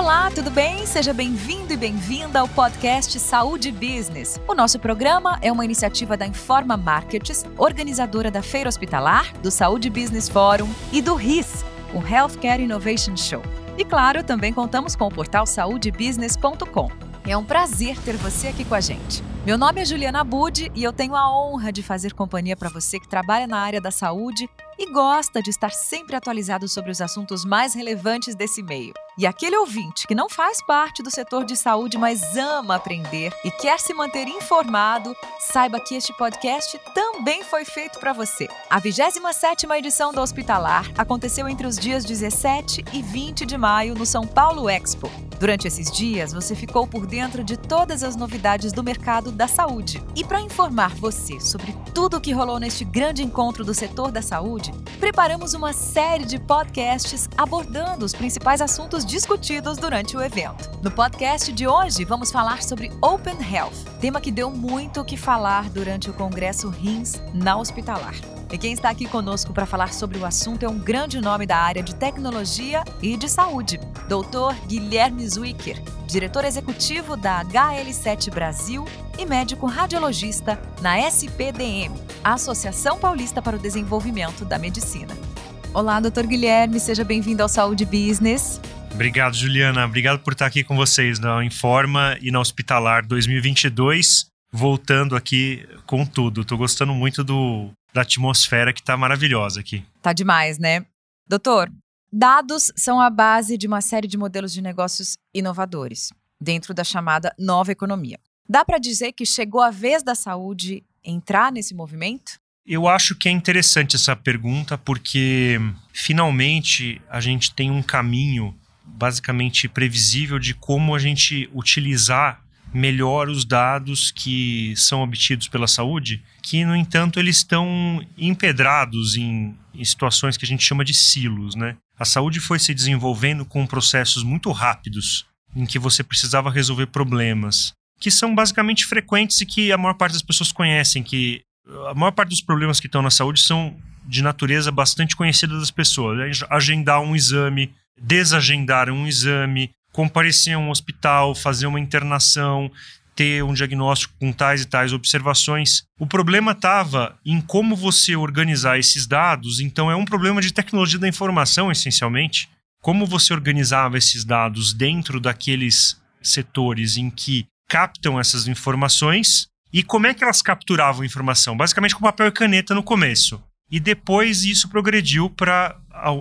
Olá, tudo bem? Seja bem-vindo e bem-vinda ao podcast Saúde Business. O nosso programa é uma iniciativa da Informa Markets, organizadora da Feira Hospitalar, do Saúde Business Forum e do RIS, o Healthcare Innovation Show. E claro, também contamos com o portal saudebusiness.com. É um prazer ter você aqui com a gente. Meu nome é Juliana Budi e eu tenho a honra de fazer companhia para você que trabalha na área da saúde e gosta de estar sempre atualizado sobre os assuntos mais relevantes desse meio. E aquele ouvinte que não faz parte do setor de saúde, mas ama aprender e quer se manter informado, saiba que este podcast também foi feito para você. A 27ª edição do Hospitalar aconteceu entre os dias 17 e 20 de maio no São Paulo Expo. Durante esses dias, você ficou por dentro de todas as novidades do mercado da saúde. E para informar você sobre tudo o que rolou neste grande encontro do setor da saúde, preparamos uma série de podcasts abordando os principais assuntos discutidos durante o evento. No podcast de hoje, vamos falar sobre Open Health, tema que deu muito o que falar durante o Congresso RINS na Hospitalar. E quem está aqui conosco para falar sobre o assunto é um grande nome da área de tecnologia e de saúde, Dr. Guilherme Zwicker, diretor executivo da HL7 Brasil e médico radiologista na SPDM, Associação Paulista para o Desenvolvimento da Medicina. Olá, doutor Guilherme, seja bem-vindo ao Saúde Business. Obrigado, Juliana. Obrigado por estar aqui com vocês na Informa e na Hospitalar 2022, voltando aqui com tudo. Estou gostando muito do, da atmosfera que está maravilhosa aqui. Tá demais, né? Doutor, dados são a base de uma série de modelos de negócios inovadores, dentro da chamada nova economia. Dá para dizer que chegou a vez da saúde entrar nesse movimento? Eu acho que é interessante essa pergunta porque finalmente a gente tem um caminho basicamente previsível de como a gente utilizar melhor os dados que são obtidos pela saúde, que no entanto eles estão empedrados em, em situações que a gente chama de silos, né? A saúde foi se desenvolvendo com processos muito rápidos, em que você precisava resolver problemas que são basicamente frequentes e que a maior parte das pessoas conhecem, que a maior parte dos problemas que estão na saúde são de natureza bastante conhecida das pessoas. Agendar um exame, desagendar um exame, comparecer a um hospital, fazer uma internação, ter um diagnóstico com tais e tais observações. O problema estava em como você organizar esses dados, então é um problema de tecnologia da informação, essencialmente. Como você organizava esses dados dentro daqueles setores em que captam essas informações e como é que elas capturavam informação? Basicamente com papel e caneta no começo. E depois isso progrediu para,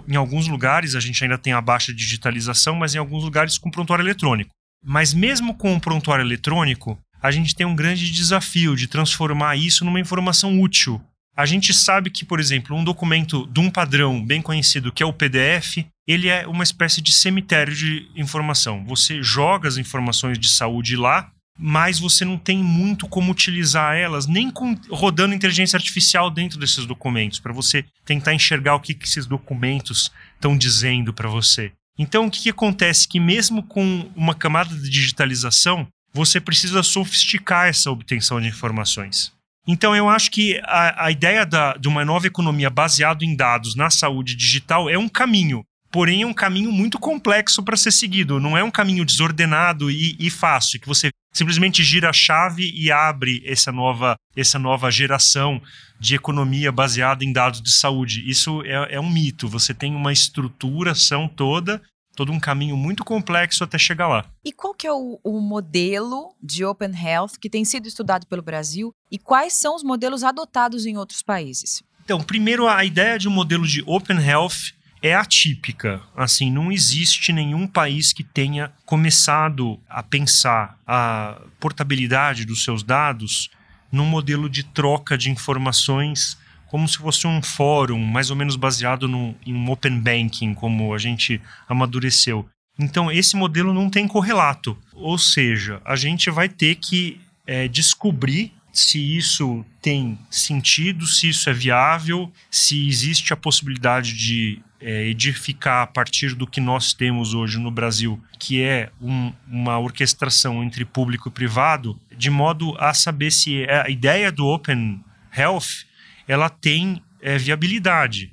em alguns lugares, a gente ainda tem a baixa digitalização, mas em alguns lugares com prontuário eletrônico. Mas mesmo com o prontuário eletrônico, a gente tem um grande desafio de transformar isso numa informação útil. A gente sabe que, por exemplo, um documento de um padrão bem conhecido, que é o PDF, ele é uma espécie de cemitério de informação. Você joga as informações de saúde lá mas você não tem muito como utilizar elas, nem com, rodando inteligência artificial dentro desses documentos, para você tentar enxergar o que, que esses documentos estão dizendo para você. Então, o que, que acontece? Que mesmo com uma camada de digitalização, você precisa sofisticar essa obtenção de informações. Então, eu acho que a, a ideia da, de uma nova economia baseada em dados na saúde digital é um caminho porém é um caminho muito complexo para ser seguido. Não é um caminho desordenado e, e, fácil, que você simplesmente gira a chave e abre essa nova, essa nova geração de economia baseada em dados de saúde. Isso é, é um mito. Você tem uma estruturação toda, todo um caminho muito complexo até chegar lá. E qual que é o, o modelo de Open Health que tem sido estudado pelo Brasil e quais são os modelos adotados em outros países? Então, primeiro, a ideia de um modelo de Open Health é atípica. Assim, não existe nenhum país que tenha começado a pensar a portabilidade dos seus dados num modelo de troca de informações como se fosse um fórum, mais ou menos baseado no, em um open banking, como a gente amadureceu. Então, esse modelo não tem correlato. Ou seja, a gente vai ter que é, descobrir se isso tem sentido, se isso é viável, se existe a possibilidade de é, edificar a partir do que nós temos hoje no Brasil, que é um, uma orquestração entre público e privado, de modo a saber se a ideia do Open Health ela tem é, viabilidade.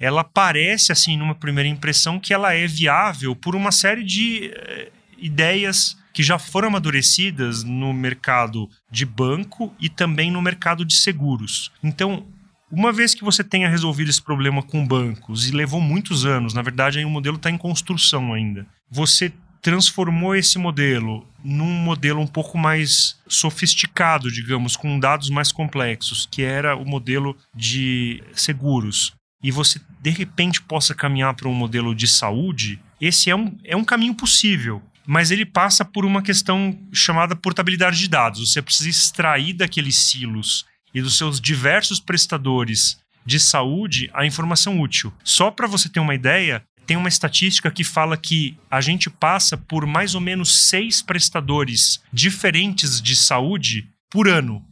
ela parece, assim, numa primeira impressão, que ela é viável por uma série de eh, ideias que já foram amadurecidas no mercado de banco e também no mercado de seguros. Então, uma vez que você tenha resolvido esse problema com bancos, e levou muitos anos, na verdade, aí o modelo está em construção ainda, você transformou esse modelo num modelo um pouco mais sofisticado, digamos, com dados mais complexos, que era o modelo de seguros, e você de repente possa caminhar para um modelo de saúde, esse é um, é um caminho possível mas ele passa por uma questão chamada portabilidade de dados. Você precisa extrair daqueles silos e dos seus diversos prestadores de saúde a informação útil. Só para você ter uma ideia, tem uma estatística que fala que a gente passa por mais ou menos seis prestadores diferentes de saúde por ano.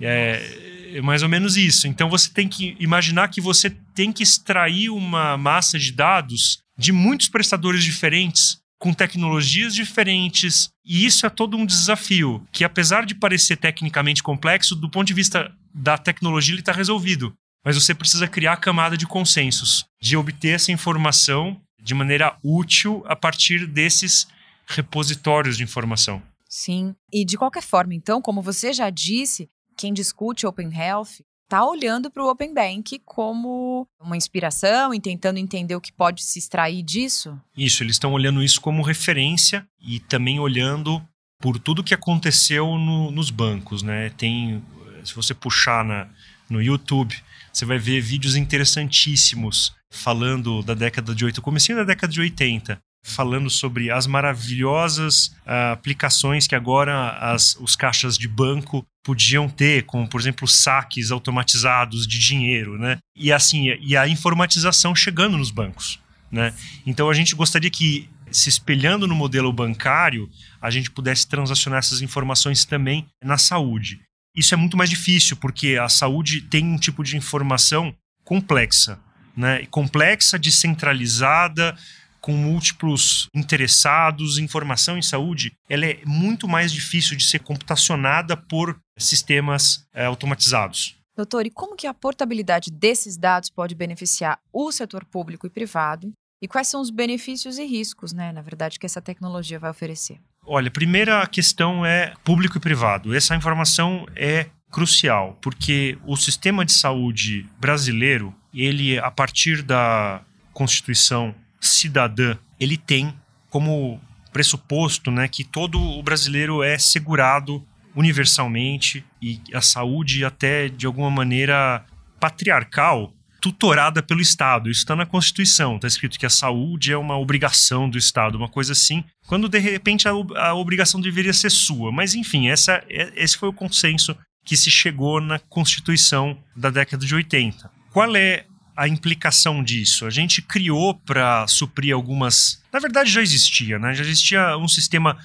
É, é mais ou menos isso. Então você tem que imaginar que você tem que extrair uma massa de dados de muitos prestadores diferentes com tecnologias diferentes. E isso é todo um desafio, que apesar de parecer tecnicamente complexo, do ponto de vista da tecnologia, ele está resolvido. Mas você precisa criar a camada de consensos, de obter essa informação de maneira útil a partir desses repositórios de informação. Sim. E de qualquer forma, então, como você já disse, quem discute Open Health está olhando para o Open Bank como uma inspiração e tentando entender o que pode se extrair disso? Isso, eles estão olhando isso como referência e também olhando por tudo que aconteceu no, nos bancos, né? Tem, se você puxar na, no YouTube, você vai ver vídeos interessantíssimos falando da década de 80, comecinho da década de 80, falando sobre as maravilhosas uh, aplicações que agora as, os caixas de banco podiam ter, como por exemplo saques automatizados de dinheiro, né? E assim, e a informatização chegando nos bancos, né? Então a gente gostaria que se espelhando no modelo bancário, a gente pudesse transacionar essas informações também na saúde. Isso é muito mais difícil, porque a saúde tem um tipo de informação complexa, né? Complexa, descentralizada, com múltiplos interessados, informação em saúde, ela é muito mais difícil de ser computacionada por sistemas é, automatizados. Doutor, e como que a portabilidade desses dados pode beneficiar o setor público e privado? E quais são os benefícios e riscos, né, na verdade, que essa tecnologia vai oferecer? Olha, primeira questão é público e privado. Essa informação é crucial, porque o sistema de saúde brasileiro, ele a partir da Constituição cidadã, ele tem como pressuposto né, que todo o brasileiro é segurado universalmente e a saúde até de alguma maneira patriarcal tutorada pelo Estado. Isso está na Constituição. Está escrito que a saúde é uma obrigação do Estado, uma coisa assim, quando de repente a, a obrigação deveria ser sua. Mas enfim, essa, é, esse foi o consenso que se chegou na Constituição da década de 80. Qual é a implicação disso? A gente criou para suprir algumas. Na verdade, já existia, né? Já existia um sistema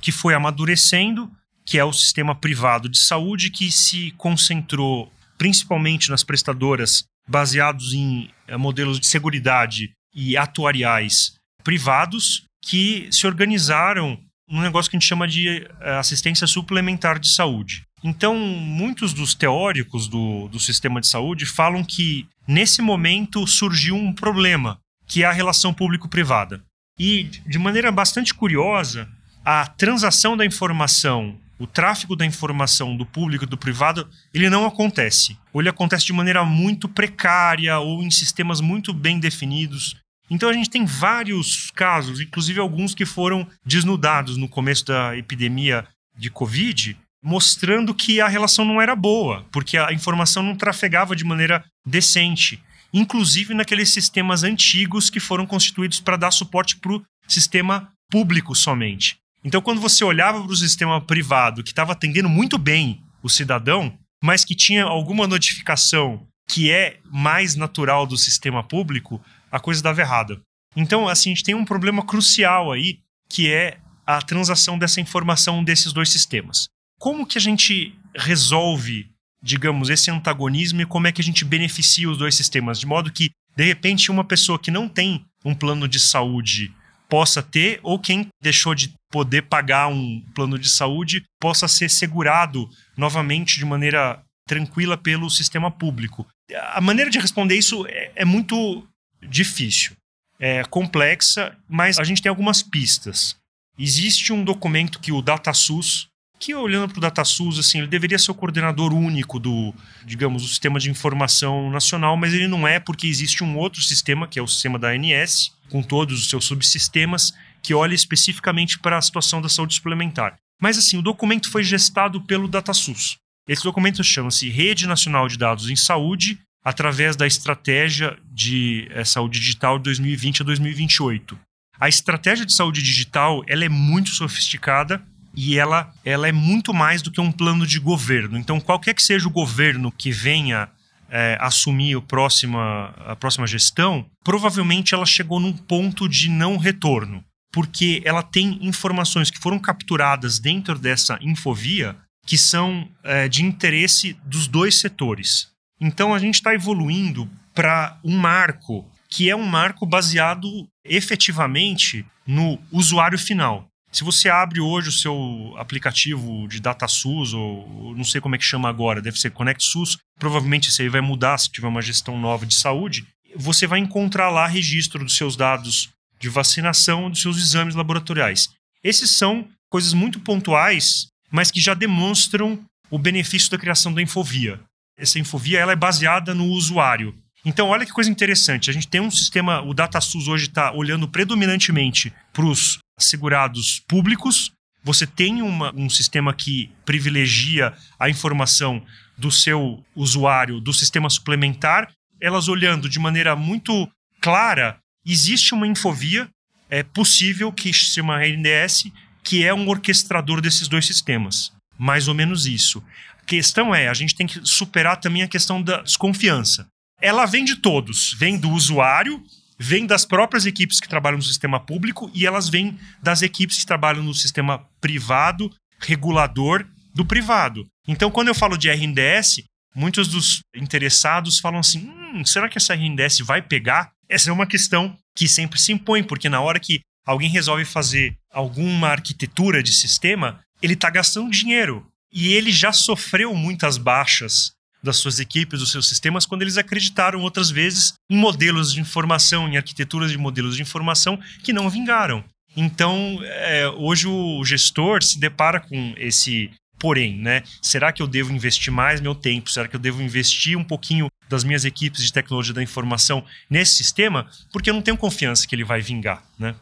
que foi amadurecendo, que é o sistema privado de saúde, que se concentrou principalmente nas prestadoras baseados em eh, modelos de seguridade e atuariais privados, que se organizaram num negócio que a gente chama de eh, assistência suplementar de saúde. Então, muitos dos teóricos do, do sistema de saúde falam que, nesse momento, surgiu um problema, que é a relação público-privada. E, de maneira bastante curiosa, a transação da informação, o tráfego da informação do público e do privado, ele não acontece. Ou ele acontece de maneira muito precária ou em sistemas muito bem definidos. Então a gente tem vários casos, inclusive alguns que foram desnudados no começo da epidemia de Covid, mostrando que a relação não era boa, porque a informação não trafegava de maneira decente, inclusive naqueles sistemas antigos que foram constituídos para dar suporte para o sistema público somente. Então, quando você olhava para o sistema privado, que estava atendendo muito bem o cidadão, mas que tinha alguma notificação que é mais natural do sistema público, a coisa dava errada. Então, assim, a gente tem um problema crucial aí, que é a transação dessa informação desses dois sistemas. Como que a gente resolve, digamos, esse antagonismo e como é que a gente beneficia os dois sistemas? De modo que, de repente, uma pessoa que não tem um plano de saúde possa ter, ou quem deixou de poder pagar um plano de saúde possa ser segurado novamente de maneira tranquila pelo sistema público. A maneira de responder isso é, é muito difícil. É complexa, mas a gente tem algumas pistas. Existe um documento que o DataSUS, que olhando para o DataSUS, assim, ele deveria ser o coordenador único do, digamos, do sistema de informação nacional, mas ele não é porque existe um outro sistema, que é o sistema da ANS, com todos os seus subsistemas, que olha especificamente para a situação da saúde suplementar. Mas assim, o documento foi gestado pelo DataSUS. Esse documento chama-se Rede Nacional de Dados em Saúde, através da estratégia de é, saúde digital de 2020 a 2028. A estratégia de saúde digital ela é muito sofisticada e ela, ela é muito mais do que um plano de governo. Então, qualquer que seja o governo que venha é, assumir a próxima, a próxima gestão, provavelmente ela chegou num ponto de não retorno, porque ela tem informações que foram capturadas dentro dessa infovia que são é, de interesse dos dois setores. Então, a gente está evoluindo para um marco que é um marco baseado efetivamente no usuário final. Se você abre hoje o seu aplicativo de DataSUS, ou não sei como é que chama agora, deve ser ConnectSUS, provavelmente isso aí vai mudar se tiver uma gestão nova de saúde, você vai encontrar lá registro dos seus dados de vacinação, dos seus exames laboratoriais. Esses são coisas muito pontuais, mas que já demonstram o benefício da criação da Infovia. Essa Infovia ela é baseada no usuário. Então, olha que coisa interessante. A gente tem um sistema, o DataSUS hoje está olhando predominantemente para os segurados públicos. Você tem uma, um sistema que privilegia a informação do seu usuário do sistema suplementar. Elas olhando de maneira muito clara, existe uma infovia é possível que se chama RNDS, que é um orquestrador desses dois sistemas. Mais ou menos isso. A questão é, a gente tem que superar também a questão da desconfiança ela vem de todos, vem do usuário, vem das próprias equipes que trabalham no sistema público e elas vêm das equipes que trabalham no sistema privado, regulador do privado. Então, quando eu falo de RNDS, muitos dos interessados falam assim: hum, será que essa RNDS vai pegar? Essa é uma questão que sempre se impõe, porque na hora que alguém resolve fazer alguma arquitetura de sistema, ele está gastando dinheiro. E ele já sofreu muitas baixas das suas equipes, dos seus sistemas, quando eles acreditaram outras vezes em modelos de informação, em arquiteturas de modelos de informação que não vingaram. Então, é, hoje o gestor se depara com esse porém, né? Será que eu devo investir mais meu tempo? Será que eu devo investir um pouquinho das minhas equipes de tecnologia da informação nesse sistema? Porque eu não tenho confiança que ele vai vingar, né?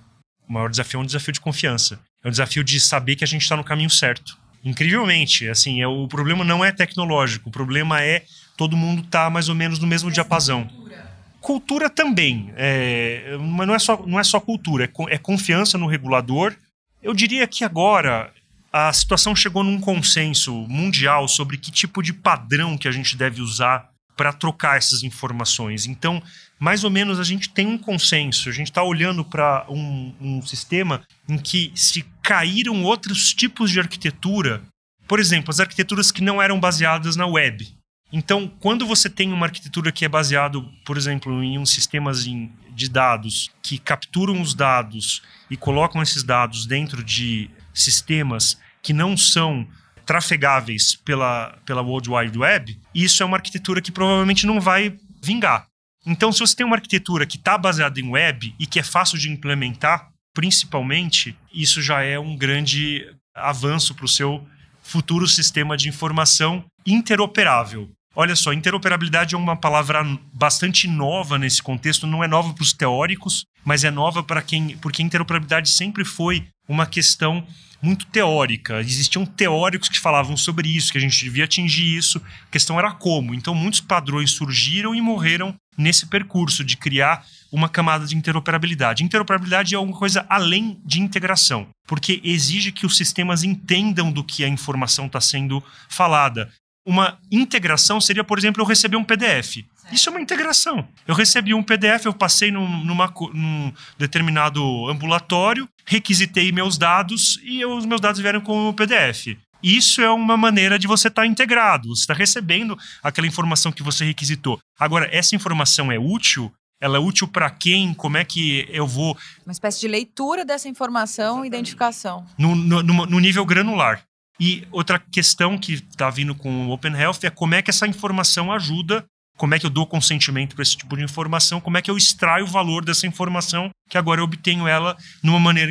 O maior desafio é um desafio de confiança. É um desafio de saber que a gente está no caminho certo incrivelmente. Assim, é, o problema não é tecnológico, o problema é todo mundo tá mais ou menos no mesmo diapasão. Cultura. cultura também, é, mas não é só, não é só cultura, é, é confiança no regulador. Eu diria que agora a situação chegou num consenso mundial sobre que tipo de padrão que a gente deve usar para trocar essas informações. Então, mais ou menos a gente tem um consenso, a gente está olhando para um, um, sistema em que se caíram outros tipos de arquitetura, por exemplo, as arquiteturas que não eram baseadas na web. Então, quando você tem uma arquitetura que é baseada, por exemplo, em um sistemas de dados que capturam os dados e colocam esses dados dentro de sistemas que não são trafegáveis pela, pela World Wide Web, isso é uma arquitetura que provavelmente não vai vingar. Então, se você tem uma arquitetura que está baseada em web e que é fácil de implementar, principalmente, isso já é um grande avanço para o seu futuro sistema de informação interoperável. Olha só, interoperabilidade é uma palavra bastante nova nesse contexto, não é nova para os teóricos, mas é nova para quem. Porque interoperabilidade sempre foi uma questão muito teórica. Existiam teóricos que falavam sobre isso, que a gente devia atingir isso. A questão era como. Então, muitos padrões surgiram e morreram nesse percurso de criar uma camada de interoperabilidade. Interoperabilidade é alguma coisa além de integração, porque exige que os sistemas entendam do que a informação está sendo falada. Uma integração seria, por exemplo, eu receber um PDF. Isso é uma integração. Eu recebi um PDF, eu passei num, numa, num determinado ambulatório, requisitei meus dados e eu, os meus dados vieram com o PDF. Isso é uma maneira de você estar tá integrado, você está recebendo aquela informação que você requisitou. Agora, essa informação é útil? Ela é útil para quem? Como é que eu vou. Uma espécie de leitura dessa informação e identificação. No, no, no, nível granular. E outra questão que está vindo com o Open Health é como é que essa informação ajuda como é que eu dou consentimento para esse tipo de informação, como é que eu extraio o valor dessa informação, que agora eu obtenho ela numa maneira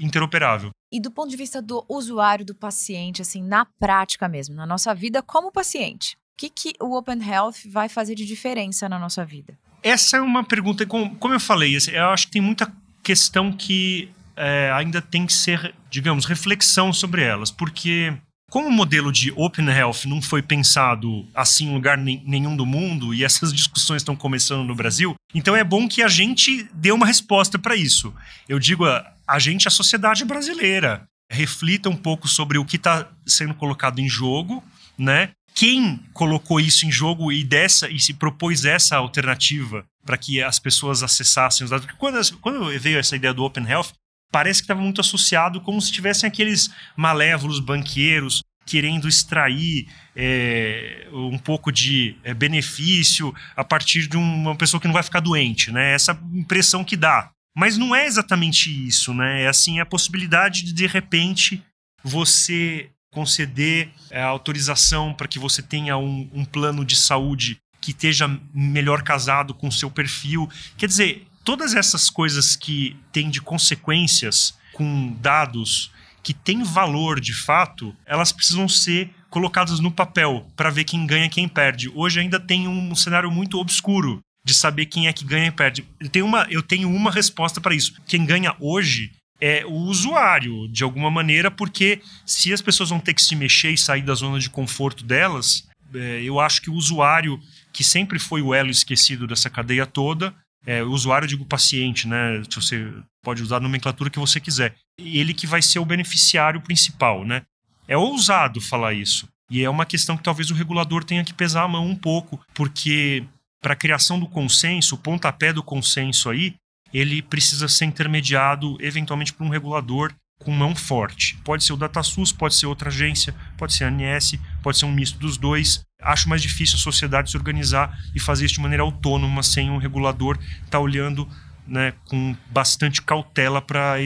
interoperável. E do ponto de vista do usuário, do paciente, assim, na prática mesmo, na nossa vida como paciente, o que, que o Open Health vai fazer de diferença na nossa vida? Essa é uma pergunta, como eu falei, eu acho que tem muita questão que é, ainda tem que ser, digamos, reflexão sobre elas, porque como o modelo de Open Health não foi pensado assim em lugar nenhum do mundo e essas discussões estão começando no Brasil, então é bom que a gente dê uma resposta para isso. Eu digo a, a gente, a sociedade brasileira, reflita um pouco sobre o que está sendo colocado em jogo, né? Quem colocou isso em jogo e dessa e se propôs essa alternativa para que as pessoas acessassem os dados? Porque quando, quando veio essa ideia do Open Health, parece que estava muito associado como se tivessem aqueles malévolos banqueiros querendo extrair é, um pouco de é, benefício a partir de uma pessoa que não vai ficar doente, né? Essa impressão que dá. Mas não é exatamente isso, né? É assim a possibilidade de de repente você conceder é, autorização para que você tenha um, um plano de saúde que esteja melhor casado com o seu perfil. Quer dizer, todas essas coisas que têm de consequências com dados que têm valor de fato, elas precisam ser colocadas no papel para ver quem ganha e quem perde. Hoje ainda tem um cenário muito obscuro de saber quem é que ganha e perde. Eu tenho uma, eu tenho uma resposta para isso. Quem ganha hoje é o usuário, de alguma maneira, porque se as pessoas vão ter que se mexer e sair da zona de conforto delas, é, eu acho que o usuário, que sempre foi o elo esquecido dessa cadeia toda, é, usuário, eu digo paciente, né? Você pode usar a nomenclatura que você quiser. Ele que vai ser o beneficiário principal, né? É ousado falar isso. E é uma questão que talvez o regulador tenha que pesar a mão um pouco, porque para a criação do consenso, o pontapé do consenso aí, ele precisa ser intermediado eventualmente por um regulador com mão forte. Pode ser o DataSUS, pode ser outra agência, pode ser a ANS, pode ser um misto dos dois. Acho mais difícil a sociedade se organizar e fazer isso de maneira autônoma, sem um regulador estar tá olhando né, com bastante cautela para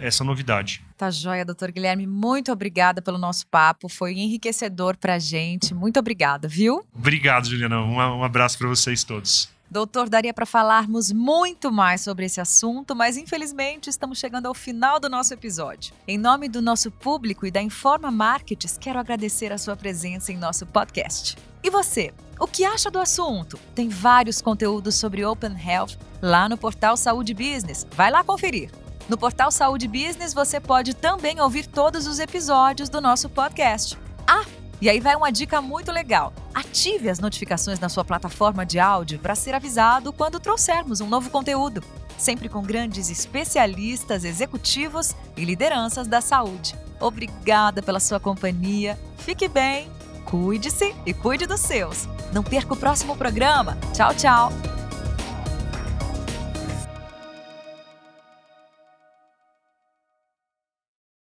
essa novidade. Tá joia, doutor Guilherme. Muito obrigada pelo nosso papo. Foi enriquecedor para a gente. Muito obrigada, viu? Obrigado, Juliana. Um, um abraço para vocês todos. Doutor, daria para falarmos muito mais sobre esse assunto, mas infelizmente estamos chegando ao final do nosso episódio. Em nome do nosso público e da Informa Markets, quero agradecer a sua presença em nosso podcast. E você, o que acha do assunto? Tem vários conteúdos sobre Open Health lá no portal Saúde Business. Vai lá conferir. No portal Saúde Business você pode também ouvir todos os episódios do nosso podcast. E aí vai uma dica muito legal. Ative as notificações na sua plataforma de áudio para ser avisado quando trouxermos um novo conteúdo, sempre com grandes especialistas, executivos e lideranças da saúde. Obrigada pela sua companhia. Fique bem, cuide-se e cuide dos seus. Não perca o próximo programa. Tchau, tchau.